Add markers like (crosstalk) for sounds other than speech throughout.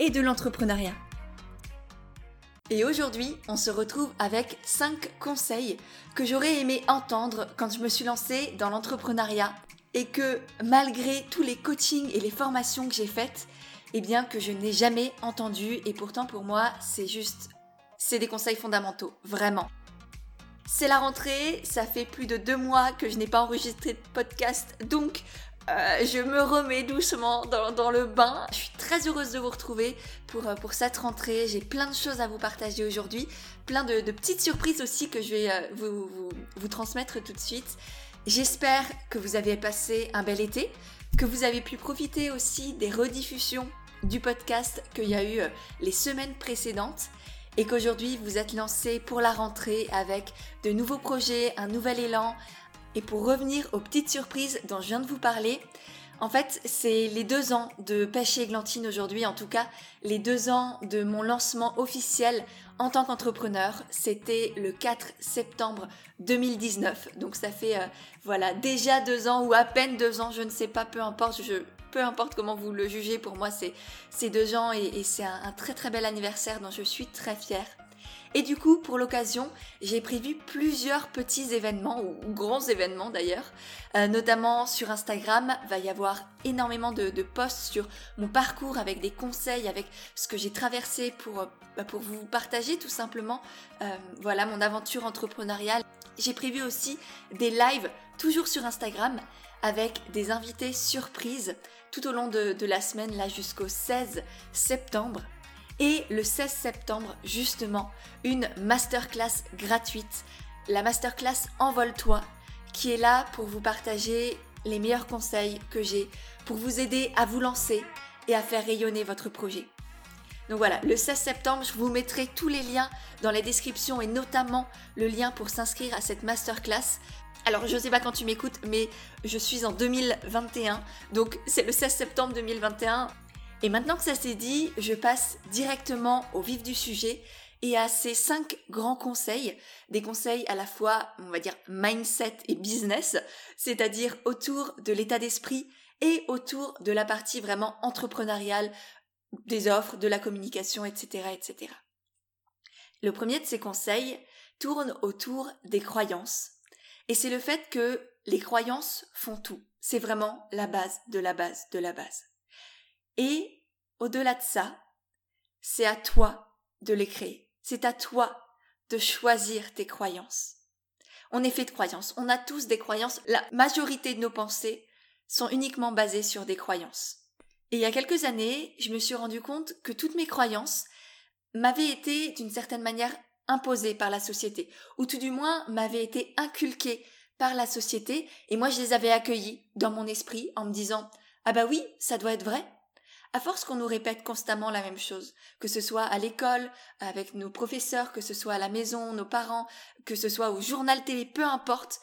et de l'entrepreneuriat. Et aujourd'hui, on se retrouve avec 5 conseils que j'aurais aimé entendre quand je me suis lancée dans l'entrepreneuriat et que malgré tous les coachings et les formations que j'ai faites, eh bien que je n'ai jamais entendu et pourtant pour moi, c'est juste c'est des conseils fondamentaux, vraiment. C'est la rentrée, ça fait plus de deux mois que je n'ai pas enregistré de podcast, donc euh, je me remets doucement dans, le bain. Je suis très heureuse de vous retrouver pour, euh, pour cette rentrée. J'ai plein de choses à vous partager aujourd'hui, plein de, petites surprises aussi que je vais euh, vous, vous, transmettre tout de suite. J'espère que vous avez passé un bel été, que vous avez pu profiter aussi des rediffusions du podcast qu'il y a eu les semaines précédentes et qu'aujourd'hui vous êtes lancé pour la rentrée avec de nouveaux projets, un nouvel élan, et pour revenir aux petites surprises dont je viens de vous parler, en fait, c'est les deux ans de Pêche et Glantine aujourd'hui, en tout cas, les deux ans de mon lancement officiel en tant qu'entrepreneur. C'était le 4 septembre 2019. Donc ça fait, euh, voilà, déjà deux ans ou à peine deux ans, je ne sais pas, peu importe, peu importe comment vous le jugez, pour moi, c'est deux ans et, c'est un, un très très bel anniversaire dont je suis très fière. Et du coup, pour l'occasion, j'ai prévu plusieurs petits événements, ou grands événements d'ailleurs, euh, notamment sur Instagram. Va y avoir énormément de, posts sur mon parcours avec des conseils, avec ce que j'ai traversé pour, euh, bah, vous partager tout simplement euh, voilà, mon aventure entrepreneuriale. J'ai prévu aussi des lives toujours sur Instagram avec des invités surprises tout au long de, de la semaine, là jusqu'au 16 septembre et le 16 septembre justement une masterclass gratuite, la masterclass Envole-toi, qui est là pour vous partager les meilleurs conseils que j'ai pour vous aider à vous lancer et à faire rayonner votre projet. Donc voilà, le 16 septembre, je vous mettrai tous les liens dans la description et notamment le lien pour s'inscrire à cette masterclass. Alors je ne sais pas quand tu m'écoutes, mais je suis en 2021, donc c'est le 16 septembre 2021. Et maintenant que ça s'est dit, je passe directement au vif du sujet et à ces cinq grands conseils, des conseils à la fois, on va dire, mindset et business, c'est-à-dire autour de l'état d'esprit et autour de la partie vraiment entrepreneuriale, des offres, de la communication, etc., etc. Le premier de ces conseils tourne autour des croyances. Et c'est le fait que les croyances font tout. C'est vraiment la base de la base de la base. Et au-delà de ça, c'est à toi de les créer. C'est à toi de choisir tes croyances. On est fait de croyances. On a tous des croyances. La majorité de nos pensées sont uniquement basées sur des croyances. Et il y a quelques années, je me suis rendu compte que toutes mes croyances m'avaient été d'une certaine manière imposées par la société, ou tout du moins m'avaient été inculquées par la société, et moi je les avais accueillies dans mon esprit en me disant Ah bah oui, ça doit être vrai, à force qu'on nous répète constamment la même chose, que ce soit à l'école, avec nos professeurs, que ce soit à la maison, nos parents, que ce soit au journal télé, peu importe,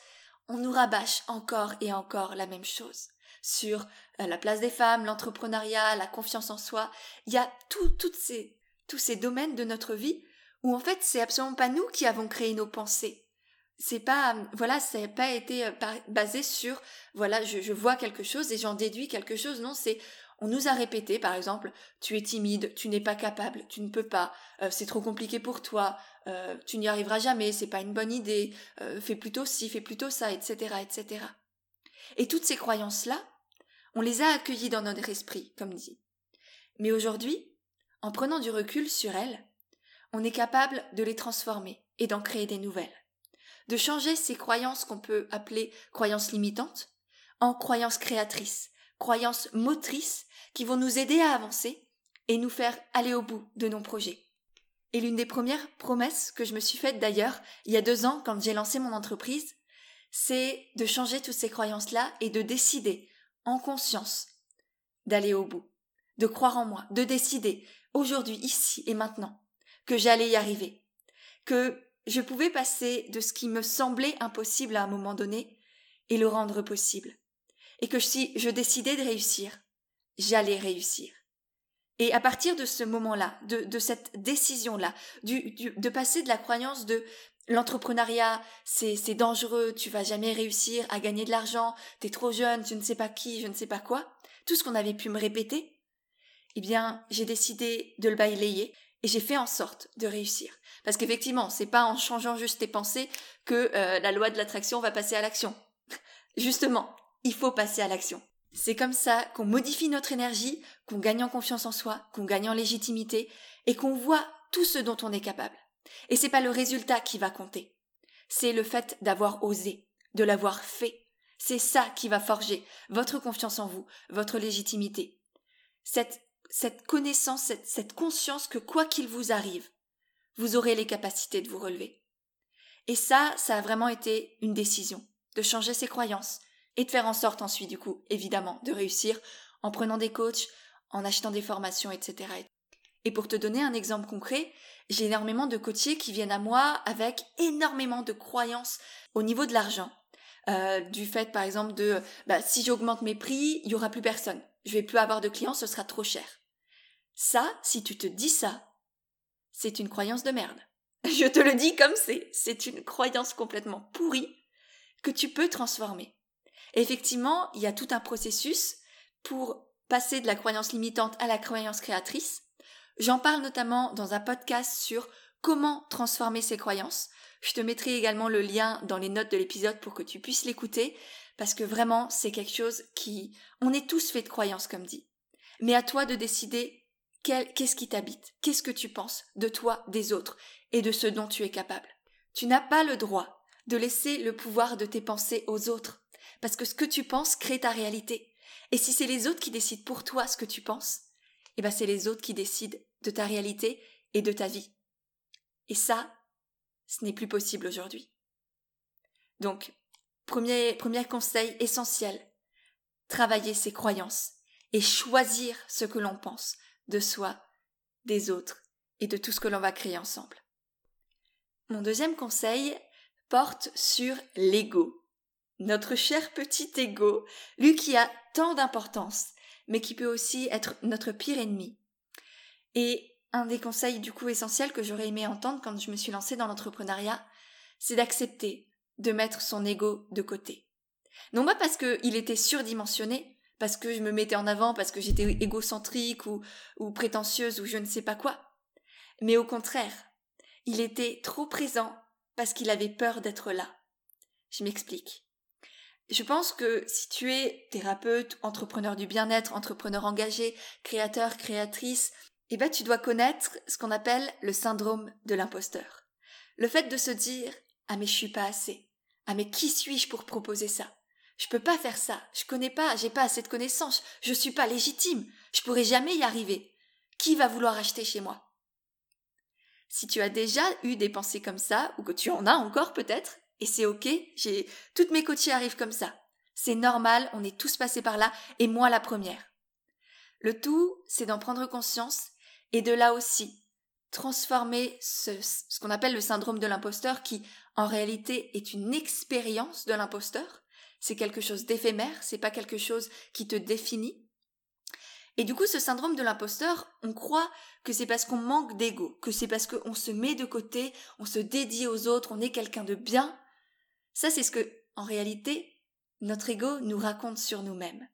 on nous rabâche encore et encore la même chose sur euh, la place des femmes, l'entrepreneuriat, la confiance en soi. Il y a toutes ces, tous ces domaines de notre vie où en fait c'est absolument pas nous qui avons créé nos pensées. C'est pas, voilà, ça n'a pas été euh, basé sur, voilà, je, je vois quelque chose et j'en déduis quelque chose. Non, c'est on nous a répété, par exemple, tu es timide, tu n'es pas capable, tu ne peux pas, euh, c'est trop compliqué pour toi, euh, tu n'y arriveras jamais, c'est pas une bonne idée, euh, fais plutôt ci, fais plutôt ça, etc., etc. Et toutes ces croyances-là, on les a accueillies dans notre esprit, comme dit. Mais aujourd'hui, en prenant du recul sur elles, on est capable de les transformer et d'en créer des nouvelles. De changer ces croyances qu'on peut appeler croyances limitantes en croyances créatrices, croyances motrices qui vont nous aider à avancer et nous faire aller au bout de nos projets. Et l'une des premières promesses que je me suis faite d'ailleurs il y a deux ans quand j'ai lancé mon entreprise, c'est de changer toutes ces croyances-là et de décider en conscience d'aller au bout, de croire en moi, de décider, aujourd'hui, ici et maintenant, que j'allais y arriver, que je pouvais passer de ce qui me semblait impossible à un moment donné et le rendre possible, et que si je décidais de réussir, j'allais réussir. Et à partir de ce moment-là, de, cette décision-là, du, de passer de la croyance de l'entrepreneuriat, c'est, c'est dangereux, tu vas jamais réussir à gagner de l'argent, t'es trop jeune, je ne sais pas qui, je ne sais pas quoi, tout ce qu'on avait pu me répéter, eh bien, j'ai décidé de le balayer et j'ai fait en sorte de réussir. Parce qu'effectivement, c'est pas en changeant juste tes pensées que euh, la loi de l'attraction va passer à l'action. (laughs) Justement, il faut passer à l'action. C'est comme ça qu'on modifie notre énergie, qu'on gagne en confiance en soi, qu'on gagne en légitimité et qu'on voit tout ce dont on est capable. Et c'est pas le résultat qui va compter. C'est le fait d'avoir osé, de l'avoir fait. C'est ça qui va forger votre confiance en vous, votre légitimité. Cette, cette connaissance, cette, cette conscience que quoi qu'il vous arrive, vous aurez les capacités de vous relever. Et ça, ça a vraiment été une décision, de changer ses croyances et de faire en sorte ensuite, du coup, évidemment, de réussir en prenant des coachs, en achetant des formations, etc. Et pour te donner un exemple concret, j'ai énormément de coachés qui viennent à moi avec énormément de croyances au niveau de l'argent. Euh, du fait, par exemple, de bah, si j'augmente mes prix, il y aura plus personne. Je vais plus avoir de clients, ce sera trop cher. Ça, si tu te dis ça, c'est une croyance de merde. (laughs) Je te le dis comme c'est. C'est une croyance complètement pourrie que tu peux transformer. Effectivement, il y a tout un processus pour passer de la croyance limitante à la croyance créatrice. J'en parle notamment dans un podcast sur comment transformer ses croyances. Je te mettrai également le lien dans les notes de l'épisode pour que tu puisses l'écouter, parce que vraiment, c'est quelque chose qui... On est tous faits de croyances, comme dit. Mais à toi de décider qu'est-ce qui t'habite? Qu'est-ce que tu penses de toi, des autres et de ce dont tu es capable? Tu n'as pas le droit de laisser le pouvoir de tes pensées aux autres, parce que ce que tu penses crée ta réalité. Et si c'est les autres qui décident pour toi ce que tu penses, eh ben c'est les autres qui décident de ta réalité et de ta vie. Et ça, ce n'est plus possible aujourd'hui. Donc, premier, premier conseil essentiel, travailler ses croyances et choisir ce que l'on pense, de soi, des autres et de tout ce que l'on va créer ensemble. Mon deuxième conseil porte sur l'ego. Notre cher petit ego, lui qui a tant d'importance, mais qui peut aussi être notre pire ennemi. Et un des conseils du coup essentiels que j'aurais aimé entendre quand je me suis lancée dans l'entrepreneuriat, c'est d'accepter de mettre son ego de côté. Non pas parce qu'il était surdimensionné, parce que je me mettais en avant, parce que j'étais égocentrique ou, ou prétentieuse ou je ne sais pas quoi. Mais au contraire, il était trop présent parce qu'il avait peur d'être là. Je m'explique. Je pense que si tu es thérapeute, entrepreneur du bien-être, entrepreneur engagé, créateur, créatrice, eh ben tu dois connaître ce qu'on appelle le syndrome de l'imposteur. Le fait de se dire ah mais je suis pas assez. Ah mais qui suis-je pour proposer ça? Je peux pas faire ça. Je connais pas, j'ai pas assez de connaissances. Je suis pas légitime. Je pourrai jamais y arriver. Qui va vouloir acheter chez moi? Si tu as déjà eu des pensées comme ça, ou que tu en as encore peut-être, et c'est ok, j'ai, toutes mes coachées arrivent comme ça. C'est normal, on est tous passés par là, et moi la première. Le tout, c'est d'en prendre conscience, et de là aussi, transformer ce, ce qu'on appelle le syndrome de l'imposteur, qui en réalité est une expérience de l'imposteur, c'est quelque chose d'éphémère, c'est pas quelque chose qui te définit. Et du coup, ce syndrome de l'imposteur, on croit que c'est parce qu'on manque d'ego, que c'est parce qu'on se met de côté, on se dédie aux autres, on est quelqu'un de bien. Ça, c'est ce que, en réalité, notre ego nous raconte sur nous-mêmes.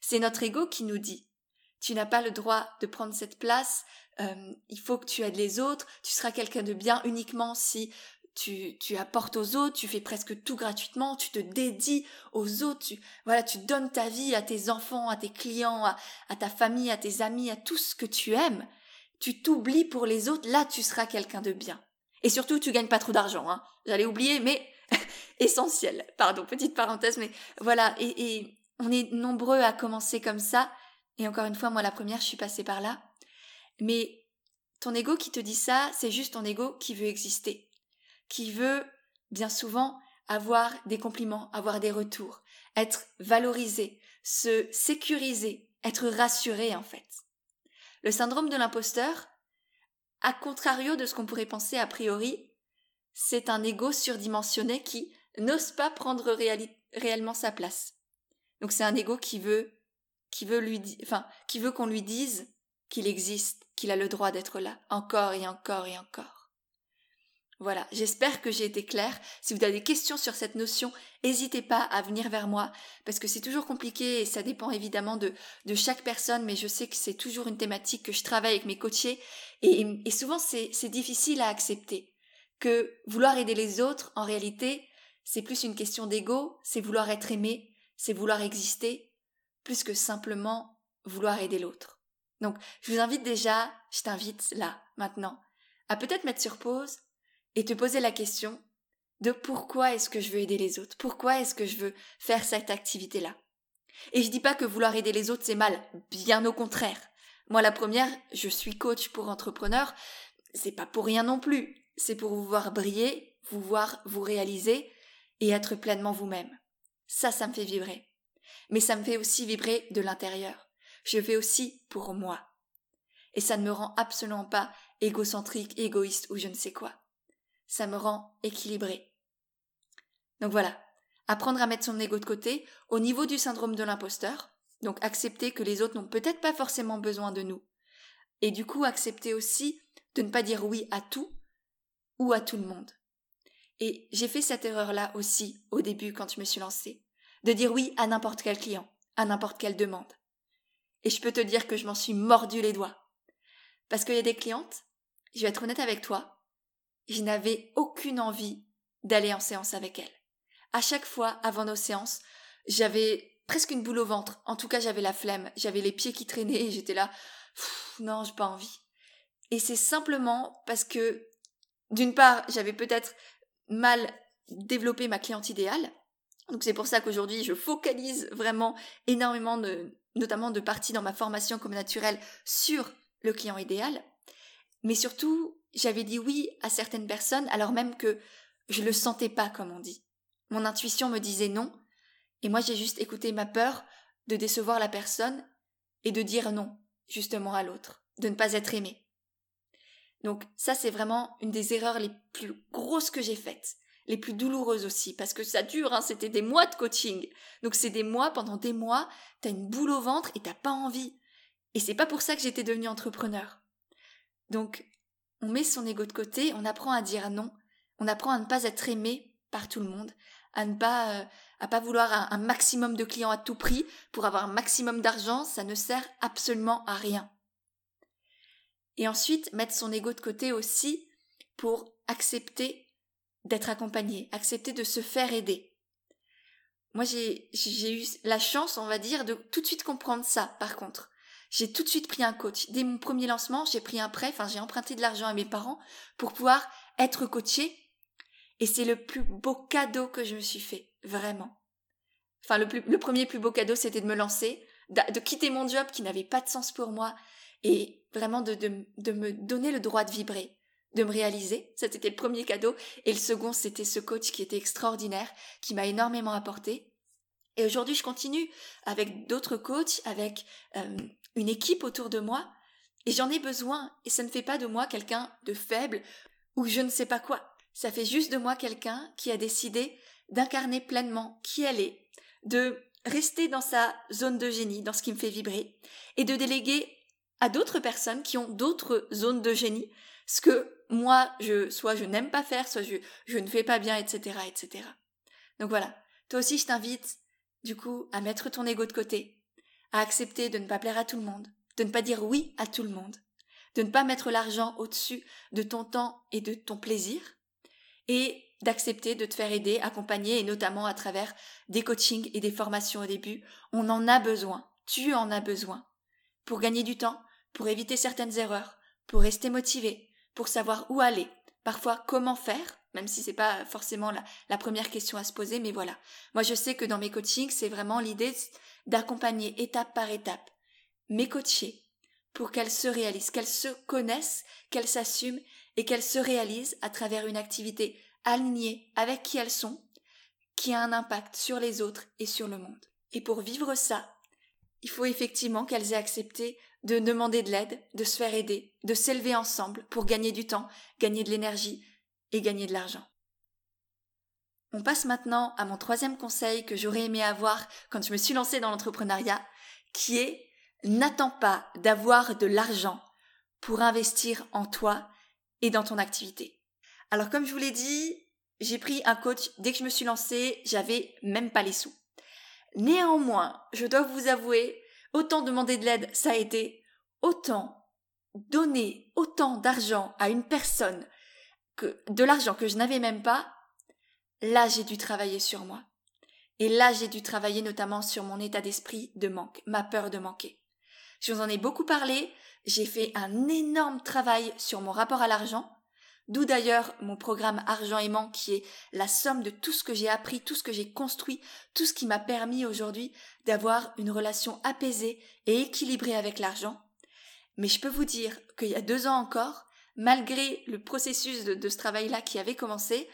C'est notre ego qui nous dit tu n'as pas le droit de prendre cette place, euh, il faut que tu aides les autres, tu seras quelqu'un de bien uniquement si tu, apportes aux autres, tu fais presque tout gratuitement, tu te dédies aux autres, tu, voilà, tu donnes ta vie à tes enfants, à tes clients, à, à ta famille, à tes amis, à tout ce que tu aimes. Tu t'oublies pour les autres, là tu seras quelqu'un de bien. Et surtout, tu gagnes pas trop d'argent, hein. J'allais oublier, mais (laughs) essentiel. Pardon, petite parenthèse, mais voilà. Et, et on est nombreux à commencer comme ça. Et encore une fois, moi, la première, je suis passée par là. Mais ton ego qui te dit ça, c'est juste ton ego qui veut exister qui veut bien souvent avoir des compliments, avoir des retours, être valorisé, se sécuriser, être rassuré en fait. Le syndrome de l'imposteur, à contrario de ce qu'on pourrait penser a priori, c'est un ego surdimensionné qui n'ose pas prendre réellement sa place. Donc c'est un ego qui veut qui veut lui enfin qui veut qu'on lui dise qu'il existe, qu'il a le droit d'être là encore et encore et encore. Voilà, j'espère que j'ai été claire. Si vous avez des questions sur cette notion, n'hésitez pas à venir vers moi, parce que c'est toujours compliqué et ça dépend évidemment de, chaque personne, mais je sais que c'est toujours une thématique que je travaille avec mes coachés, et souvent c'est difficile à accepter. Que vouloir aider les autres, en réalité, c'est plus une question d'ego, c'est vouloir être aimé, c'est vouloir exister, plus que simplement vouloir aider l'autre. Donc, je vous invite déjà, je t'invite là, maintenant, à peut-être mettre sur pause et te poser la question de pourquoi est-ce que je veux aider les autres? Pourquoi est-ce que je veux faire cette activité-là? Et je dis pas que vouloir aider les autres c'est mal, bien au contraire. Moi la première, je suis coach pour entrepreneurs, c'est pas pour rien non plus. C'est pour vous voir briller, vous voir vous réaliser et être pleinement vous-même. Ça, ça me fait vibrer. Mais ça me fait aussi vibrer de l'intérieur. Je fais aussi pour moi. Et ça ne me rend absolument pas égocentrique, égoïste ou je ne sais quoi ça me rend équilibré. Donc voilà, apprendre à mettre son ego de côté au niveau du syndrome de l'imposteur, donc accepter que les autres n'ont peut-être pas forcément besoin de nous. Et du coup, accepter aussi de ne pas dire oui à tout ou à tout le monde. Et j'ai fait cette erreur-là aussi au début quand je me suis lancée, de dire oui à n'importe quel client, à n'importe quelle demande. Et je peux te dire que je m'en suis mordu les doigts. Parce qu'il y a des clientes, je vais être honnête avec toi, je n'avais aucune envie d'aller en séance avec elle. À chaque fois, avant nos séances, j'avais presque une boule au ventre. En tout cas, j'avais la flemme, j'avais les pieds qui traînaient et j'étais là, non, j'ai pas envie. Et c'est simplement parce que, d'une part, j'avais peut-être mal développé ma cliente idéale. Donc c'est pour ça qu'aujourd'hui, je focalise vraiment énormément de, notamment de parties dans ma formation comme naturelle sur le client idéal. Mais surtout, j'avais dit oui à certaines personnes alors même que je le sentais pas, comme on dit. Mon intuition me disait non, et moi j'ai juste écouté ma peur de décevoir la personne et de dire non, justement à l'autre, de ne pas être aimé. Donc ça c'est vraiment une des erreurs les plus grosses que j'ai faites, les plus douloureuses aussi, parce que ça dure, hein, c'était des mois de coaching. Donc c'est des mois, pendant des mois, t'as une boule au ventre et t'as pas envie. Et c'est pas pour ça que j'étais devenue entrepreneur. Donc on met son ego de côté, on apprend à dire non, on apprend à ne pas être aimé par tout le monde, à ne pas, euh, à pas vouloir un, un, maximum de clients à tout prix pour avoir un maximum d'argent, ça ne sert absolument à rien. Et ensuite, mettre son ego de côté aussi pour accepter d'être accompagné, accepter de se faire aider. Moi, j'ai eu la chance, on va dire, de tout de suite comprendre ça, par contre j'ai tout de suite pris un coach. Dès mon premier lancement, j'ai pris un prêt, enfin j'ai emprunté de l'argent à mes parents pour pouvoir être coachée. Et c'est le plus beau cadeau que je me suis fait, vraiment. Enfin, le, le premier plus beau cadeau, c'était de me lancer, de, quitter mon job qui n'avait pas de sens pour moi, et vraiment de, de, de me donner le droit de vibrer, de me réaliser. C'était le premier cadeau. Et le second, c'était ce coach qui était extraordinaire, qui m'a énormément apporté. Et aujourd'hui, je continue avec d'autres coachs, avec euh, une équipe autour de moi, et j'en ai besoin, et ça ne fait pas de moi quelqu'un de faible ou je ne sais pas quoi. Ça fait juste de moi quelqu'un qui a décidé d'incarner pleinement qui elle est, de rester dans sa zone de génie, dans ce qui me fait vibrer, et de déléguer à d'autres personnes qui ont d'autres zones de génie, ce que moi, je, soit je n'aime pas faire, soit je, je ne fais pas bien, etc., etc. Donc voilà. Toi aussi, je t'invite, du coup, à mettre ton ego de côté, à accepter de ne pas plaire à tout le monde, de ne pas dire oui à tout le monde, de ne pas mettre l'argent au-dessus de ton temps et de ton plaisir, et d'accepter de te faire aider, accompagner, et notamment à travers des coachings et des formations au début. On en a besoin, tu en as besoin, pour gagner du temps, pour éviter certaines erreurs, pour rester motivé, pour savoir où aller, parfois comment faire, même si c'est pas forcément la, la, première question à se poser, mais voilà. Moi, je sais que dans mes coachings, c'est vraiment l'idée d'accompagner étape par étape mes coachés pour qu'elles se réalisent, qu'elles se connaissent, qu'elles s'assument et qu'elles se réalisent à travers une activité alignée avec qui elles sont, qui a un impact sur les autres et sur le monde. Et pour vivre ça, il faut effectivement qu'elles aient accepté de demander de l'aide, de se faire aider, de s'élever ensemble pour gagner du temps, gagner de l'énergie et gagner de l'argent. On passe maintenant à mon troisième conseil que j'aurais aimé avoir quand je me suis lancée dans l'entrepreneuriat, qui est n'attends pas d'avoir de l'argent pour investir en toi et dans ton activité. Alors comme je vous l'ai dit, j'ai pris un coach dès que je me suis lancée, j'avais même pas les sous. Néanmoins, je dois vous avouer, autant demander de l'aide ça a été, autant donner autant d'argent à une personne que de l'argent que je n'avais même pas, là j'ai dû travailler sur moi. Et là j'ai dû travailler notamment sur mon état d'esprit de manque, ma peur de manquer. Je vous en ai beaucoup parlé, j'ai fait un énorme travail sur mon rapport à l'argent, d'où d'ailleurs mon programme Argent aimant qui est la somme de tout ce que j'ai appris, tout ce que j'ai construit, tout ce qui m'a permis aujourd'hui d'avoir une relation apaisée et équilibrée avec l'argent. Mais je peux vous dire qu'il y a deux ans encore, malgré le processus de, ce travail-là qui avait commencé,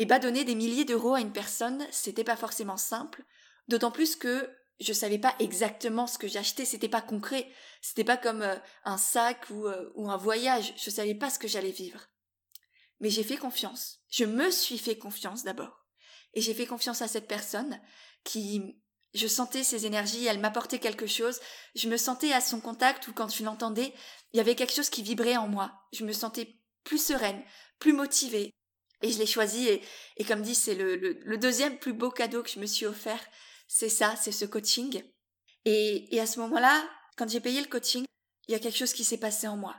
et eh ben, donner des milliers d'euros à une personne, c'était pas forcément simple, d'autant plus que je savais pas exactement ce que j'achetais, c'était pas concret, c'était pas comme euh, un sac ou, euh, ou un voyage, je savais pas ce que j'allais vivre. Mais j'ai fait confiance. Je me suis fait confiance d'abord. Et j'ai fait confiance à cette personne qui, je sentais ses énergies, elle m'apportait quelque chose, je me sentais à son contact ou quand je l'entendais, il y avait quelque chose qui vibrait en moi. Je me sentais plus sereine, plus motivée. Et je l'ai choisi et, comme dit, c'est le, le deuxième plus beau cadeau que je me suis offert c'est ça, c'est ce coaching. Et, et à ce moment-là, quand j'ai payé le coaching, il y a quelque chose qui s'est passé en moi.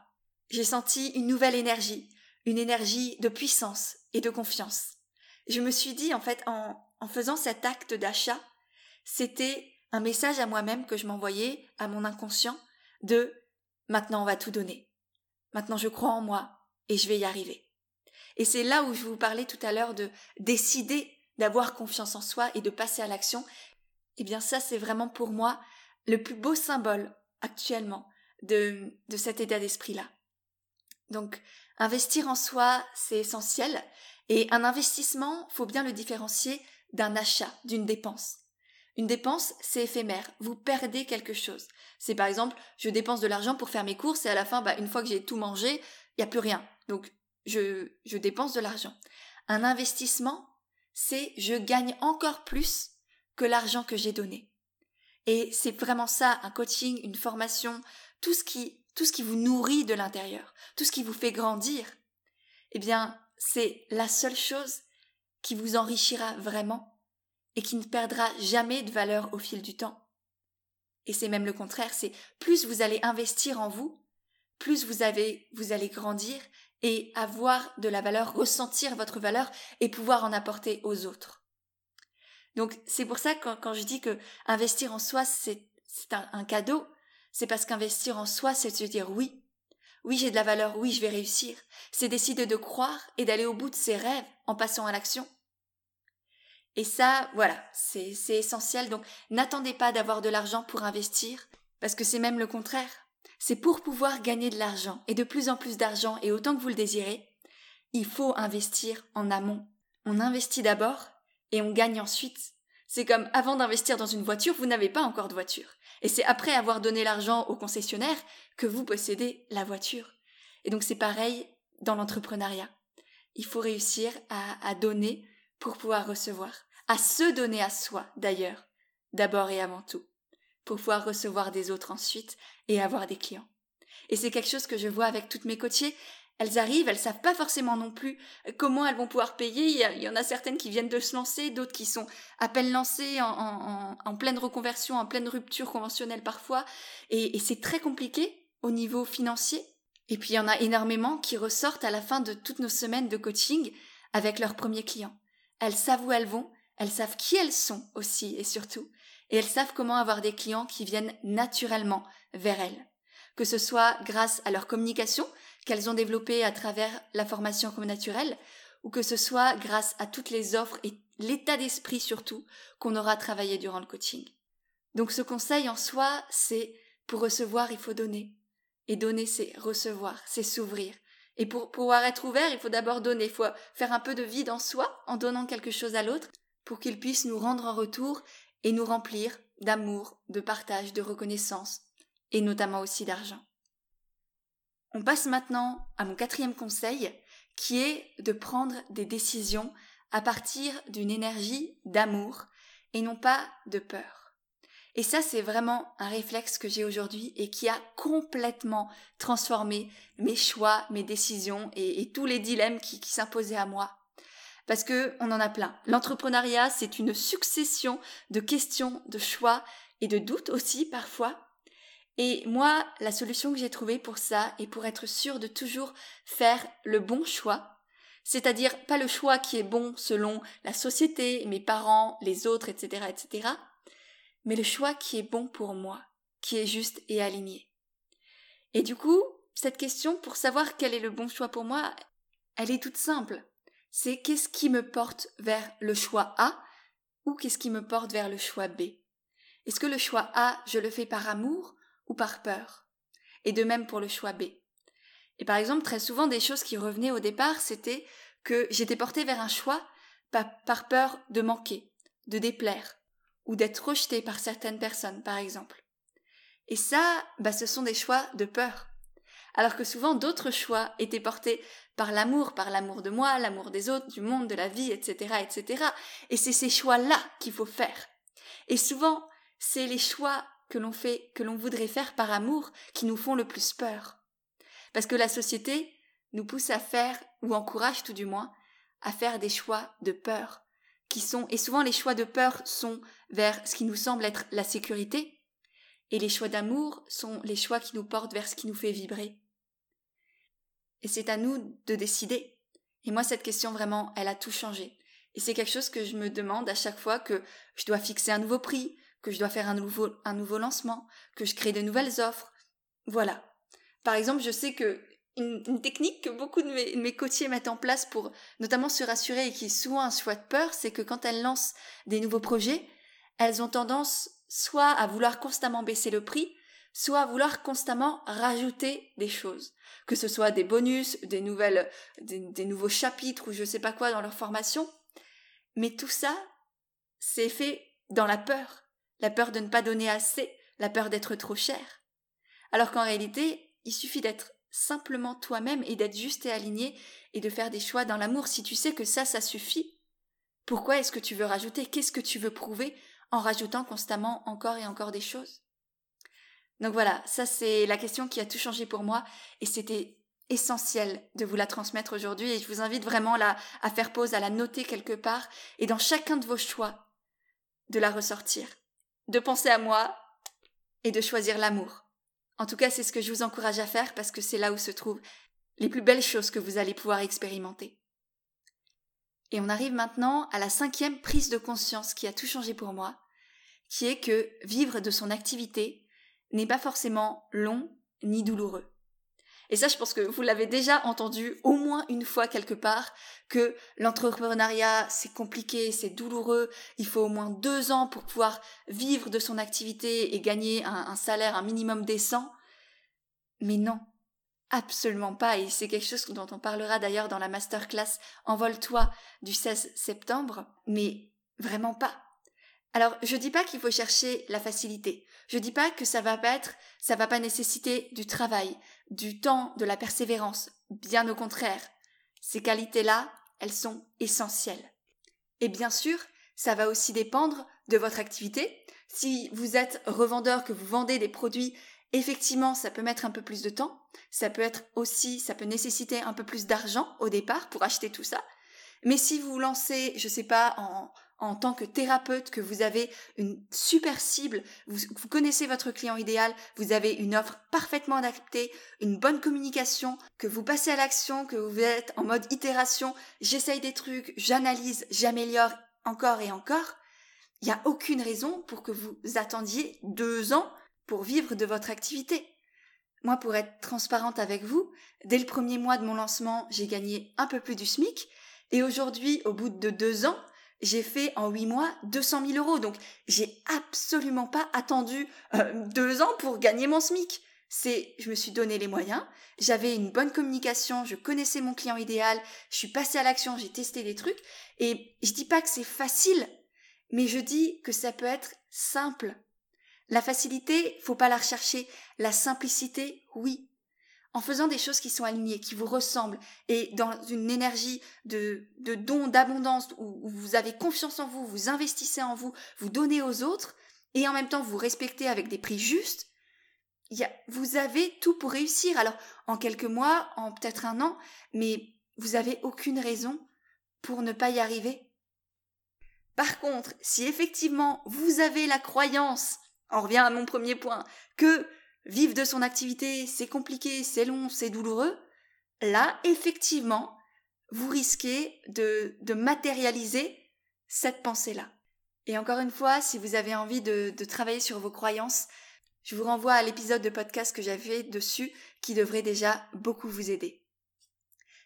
J'ai senti une nouvelle énergie, une énergie de puissance et de confiance. Je me suis dit, en fait, en, faisant cet acte d'achat, c'était un message à moi-même que je m'envoyais, à mon inconscient, de maintenant on va tout donner. Maintenant je crois en moi et je vais y arriver. Et c'est là où je vous parlais tout à l'heure de décider d'avoir confiance en soi et de passer à l'action eh bien ça c'est vraiment pour moi le plus beau symbole actuellement de, de cet état d'esprit-là. Donc investir en soi, c'est essentiel, et un investissement, faut bien le différencier d'un achat, d'une dépense. Une dépense, c'est éphémère. Vous perdez quelque chose. C'est par exemple, je dépense de l'argent pour faire mes courses et à la fin, bah, une fois que j'ai tout mangé, il n'y a plus rien. Donc, je, je dépense de l'argent. Un investissement, c'est je gagne encore plus que l'argent que j'ai donné. Et c'est vraiment ça, un coaching, une formation, tout ce qui, tout ce qui vous nourrit de l'intérieur, tout ce qui vous fait grandir. Eh bien, c'est la seule chose qui vous enrichira vraiment et qui ne perdra jamais de valeur au fil du temps. Et c'est même le contraire, c'est plus vous allez investir en vous, plus vous avez, vous allez grandir et avoir de la valeur, ressentir votre valeur et pouvoir en apporter aux autres. Donc c'est pour ça que quand, je dis que investir en soi c'est un, cadeau, c'est parce qu'investir en soi c'est se dire oui, oui j'ai de la valeur, oui je vais réussir. C'est décider de croire et d'aller au bout de ses rêves en passant à l'action. Et ça, voilà, c'est essentiel. Donc n'attendez pas d'avoir de l'argent pour investir, parce que c'est même le contraire. C'est pour pouvoir gagner de l'argent, et de plus en plus d'argent, et autant que vous le désirez, il faut investir en amont. On investit d'abord, et on gagne ensuite. C'est comme avant d'investir dans une voiture, vous n'avez pas encore de voiture. Et c'est après avoir donné l'argent au concessionnaire que vous possédez la voiture. Et donc c'est pareil dans l'entrepreneuriat. Il faut réussir à, donner pour pouvoir recevoir. À se donner à soi, d'ailleurs, d'abord et avant tout. Pour pouvoir recevoir des autres ensuite et avoir des clients. Et c'est quelque chose que je vois avec toutes mes coachées elles arrivent, elles savent pas forcément non plus comment elles vont pouvoir payer. Il y, en a certaines qui viennent de se lancer, d'autres qui sont à peine lancées en, pleine reconversion, en pleine rupture conventionnelle parfois. Et, et c'est très compliqué au niveau financier. Et puis il y en a énormément qui ressortent à la fin de toutes nos semaines de coaching avec leurs premiers clients. Elles savent où elles vont, elles savent qui elles sont aussi et surtout, et elles savent comment avoir des clients qui viennent naturellement vers elles. Que ce soit grâce à leur communication, qu'elles ont développées à travers la formation comme naturelle, ou que ce soit grâce à toutes les offres et l'état d'esprit surtout qu'on aura travaillé durant le coaching. Donc ce conseil en soi, c'est pour recevoir, il faut donner. Et donner, c'est recevoir, c'est s'ouvrir. Et pour pouvoir être ouvert, il faut d'abord donner, il faut faire un peu de vide en soi en donnant quelque chose à l'autre pour qu'il puisse nous rendre en retour et nous remplir d'amour, de partage, de reconnaissance et notamment aussi d'argent. On passe maintenant à mon quatrième conseil, qui est de prendre des décisions à partir d'une énergie d'amour et non pas de peur. Et ça, c'est vraiment un réflexe que j'ai aujourd'hui et qui a complètement transformé mes choix, mes décisions et, tous les dilemmes qui, s'imposaient à moi. Parce que on en a plein. L'entrepreneuriat, c'est une succession de questions, de choix et de doutes aussi parfois. Et moi, la solution que j'ai trouvée pour ça et pour être sûr de toujours faire le bon choix, c'est-à-dire pas le choix qui est bon selon la société, mes parents, les autres, etc., etc., mais le choix qui est bon pour moi, qui est juste et aligné. Et du coup, cette question, pour savoir quel est le bon choix pour moi, elle est toute simple. C'est qu'est-ce qui me porte vers le choix A ou qu'est-ce qui me porte vers le choix B? Est-ce que le choix A, je le fais par amour ou par peur Et de même pour le choix B. Et par exemple, très souvent, des choses qui revenaient au départ, c'était que j'étais portée vers un choix par peur de manquer, de déplaire, ou d'être rejetée par certaines personnes, par exemple. Et ça, bah, ce sont des choix de peur. Alors que souvent d'autres choix étaient portés par l'amour, par l'amour de moi, l'amour des autres, du monde, de la vie, etc., etc. Et c'est ces choix-là qu'il faut faire. Et souvent, c'est les choix que l'on fait, que l'on voudrait faire par amour, qui nous font le plus peur. Parce que la société nous pousse à faire, ou encourage tout du moins, à faire des choix de peur, qui sont, et souvent les choix de peur sont vers ce qui nous semble être la sécurité, et les choix d'amour sont les choix qui nous portent vers ce qui nous fait vibrer. Et c'est à nous de décider. Et moi, cette question vraiment, elle a tout changé. Et c'est quelque chose que je me demande à chaque fois que je dois fixer un nouveau prix, que je dois faire un nouveau, un nouveau lancement, que je crée de nouvelles offres. Voilà. Par exemple, je sais que une, technique que beaucoup de mes, mes, coachés mettent en place pour notamment se rassurer et qui est souvent un choix de peur, c'est que quand elles lancent des nouveaux projets, elles ont tendance soit à vouloir constamment baisser le prix, soit à vouloir constamment rajouter des choses, que ce soit des bonus, des nouvelles, des, nouveaux chapitres ou je sais pas quoi dans leur formation. Mais tout ça, c'est fait dans la peur, la peur de ne pas donner assez, la peur d'être trop cher. Alors qu'en réalité, il suffit d'être simplement toi-même et d'être juste et aligné et de faire des choix dans l'amour. Si tu sais que ça, ça suffit, pourquoi est-ce que tu veux rajouter? Qu'est-ce que tu veux prouver en rajoutant constamment encore et encore des choses? Donc voilà, ça c'est la question qui a tout changé pour moi et c'était essentiel de vous la transmettre aujourd'hui et je vous invite vraiment là à faire pause, à la noter quelque part et dans chacun de vos choix de la ressortir, de penser à moi et de choisir l'amour. En tout cas, c'est ce que je vous encourage à faire parce que c'est là où se trouvent les plus belles choses que vous allez pouvoir expérimenter. Et on arrive maintenant à la cinquième prise de conscience qui a tout changé pour moi, qui est que vivre de son activité n'est pas forcément long ni douloureux. Et ça, je pense que vous l'avez déjà entendu au moins une fois quelque part, que l'entrepreneuriat, c'est compliqué, c'est douloureux, il faut au moins deux ans pour pouvoir vivre de son activité et gagner un, salaire, un minimum décent. Mais non, absolument pas, et c'est quelque chose dont on parlera d'ailleurs dans la masterclass Envole-toi du 16 septembre, mais vraiment pas. Alors, je dis pas qu'il faut chercher la facilité. Je dis pas que ça va pas être, ça va pas nécessiter du travail, du temps, de la persévérance. Bien au contraire. Ces qualités-là, elles sont essentielles. Et bien sûr, ça va aussi dépendre de votre activité. Si vous êtes revendeur, que vous vendez des produits, effectivement, ça peut mettre un peu plus de temps. Ça peut être aussi, ça peut nécessiter un peu plus d'argent au départ pour acheter tout ça. Mais si vous vous lancez, je sais pas, en, en tant que thérapeute, que vous avez une super cible, vous, connaissez votre client idéal, vous avez une offre parfaitement adaptée, une bonne communication, que vous passez à l'action, que vous êtes en mode itération, j'essaye des trucs, j'analyse, j'améliore encore et encore, il n'y a aucune raison pour que vous attendiez deux ans pour vivre de votre activité. Moi, pour être transparente avec vous, dès le premier mois de mon lancement, j'ai gagné un peu plus du SMIC, et aujourd'hui, au bout de deux ans, j'ai fait en huit mois 200 000 euros. Donc, j'ai absolument pas attendu euh, deux ans pour gagner mon SMIC. C'est, je me suis donné les moyens, j'avais une bonne communication, je connaissais mon client idéal, je suis passée à l'action, j'ai testé des trucs, et je dis pas que c'est facile, mais je dis que ça peut être simple. La facilité, faut pas la rechercher. La simplicité, oui. En faisant des choses qui sont alignées, qui vous ressemblent, et dans une énergie de, don, d'abondance, où, vous avez confiance en vous, vous investissez en vous, vous donnez aux autres, et en même temps vous respectez avec des prix justes, vous avez tout pour réussir. Alors, en quelques mois, en peut-être un an, mais vous avez aucune raison pour ne pas y arriver. Par contre, si effectivement vous avez la croyance, on revient à mon premier point, que vivre de son activité, c'est compliqué, c'est long, c'est douloureux, là, effectivement, vous risquez de, matérialiser cette pensée-là. Et encore une fois, si vous avez envie de travailler sur vos croyances, je vous renvoie à l'épisode de podcast que j'avais dessus qui devrait déjà beaucoup vous aider.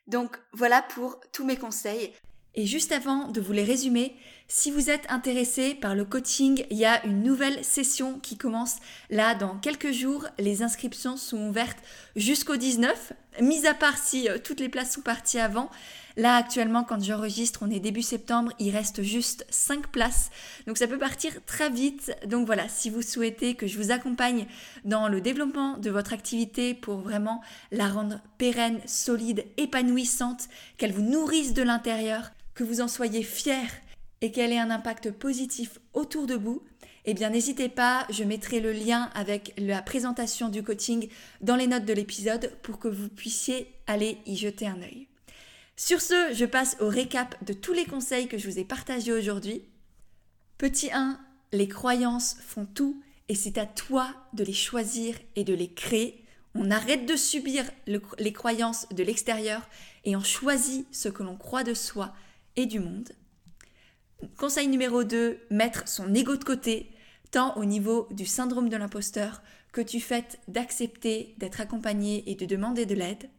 Donc voilà pour tous mes conseils. Et juste avant de vous les résumer, si vous êtes intéressé par le coaching, il y a une nouvelle session qui commence là dans quelques jours. Les inscriptions sont ouvertes jusqu'au 19, mis à part si euh, toutes les places sont parties avant. Là actuellement quand j'enregistre, on est début septembre, il reste juste 5 places. Donc ça peut partir très vite. Donc voilà, si vous souhaitez que je vous accompagne dans le développement de votre activité pour vraiment la rendre pérenne, solide, épanouissante, qu'elle vous nourrisse de l'intérieur, que vous en soyez fier et qu'elle ait un impact positif autour de vous, eh bien n'hésitez pas, je mettrai le lien avec la présentation du coaching dans les notes de l'épisode pour que vous puissiez aller y jeter un œil. Sur ce, je passe au récap de tous les conseils que je vous ai partagés aujourd'hui. Petit 1, les croyances font tout et c'est à toi de les choisir et de les créer. On arrête de subir les croyances de l'extérieur et on choisit ce que l'on croit de soi et du monde. Conseil numéro 2, mettre son ego de côté, tant au niveau du syndrome de l'imposteur que tu fais d'accepter d'être accompagné et de demander de l'aide.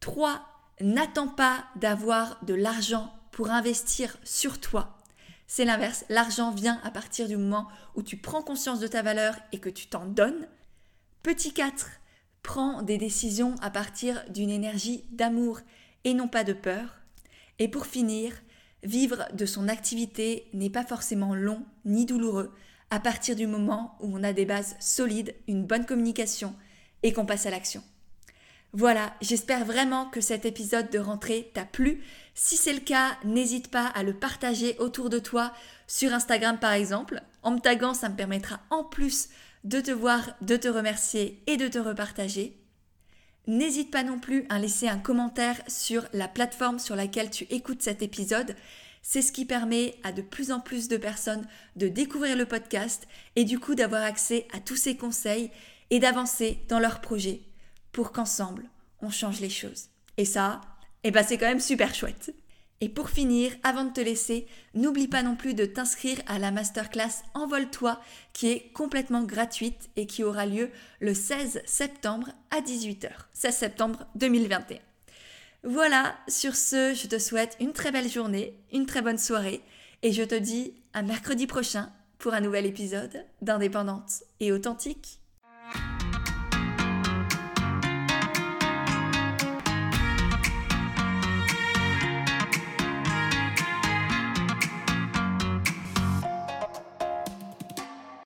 3. N'attends pas d'avoir de l'argent pour investir sur toi. C'est l'inverse, l'argent vient à partir du moment où tu prends conscience de ta valeur et que tu t'en donnes. Petit 4. Prends des décisions à partir d'une énergie d'amour et non pas de peur. Et pour finir, vivre de son activité n'est pas forcément long ni douloureux à partir du moment où on a des bases solides, une bonne communication et qu'on passe à l'action. Voilà, j'espère vraiment que cet épisode de rentrée t'a plu. Si c'est le cas, n'hésite pas à le partager autour de toi sur Instagram par exemple. En me taguant, ça me permettra en plus de te voir, de te remercier et de te repartager. N'hésite pas non plus à laisser un commentaire sur la plateforme sur laquelle tu écoutes cet épisode. C'est ce qui permet à de plus en plus de personnes de découvrir le podcast et du coup d'avoir accès à tous ces conseils et d'avancer dans leurs projets pour qu'ensemble on change les choses. Et ça, eh ben c'est quand même super chouette. Et pour finir, avant de te laisser, n'oublie pas non plus de t'inscrire à la masterclass Envole-toi qui est complètement gratuite et qui aura lieu le 16 septembre à 18h. 16 septembre 2021. Voilà, sur ce, je te souhaite une très belle journée, une très bonne soirée et je te dis à mercredi prochain pour un nouvel épisode d'Indépendante et authentique.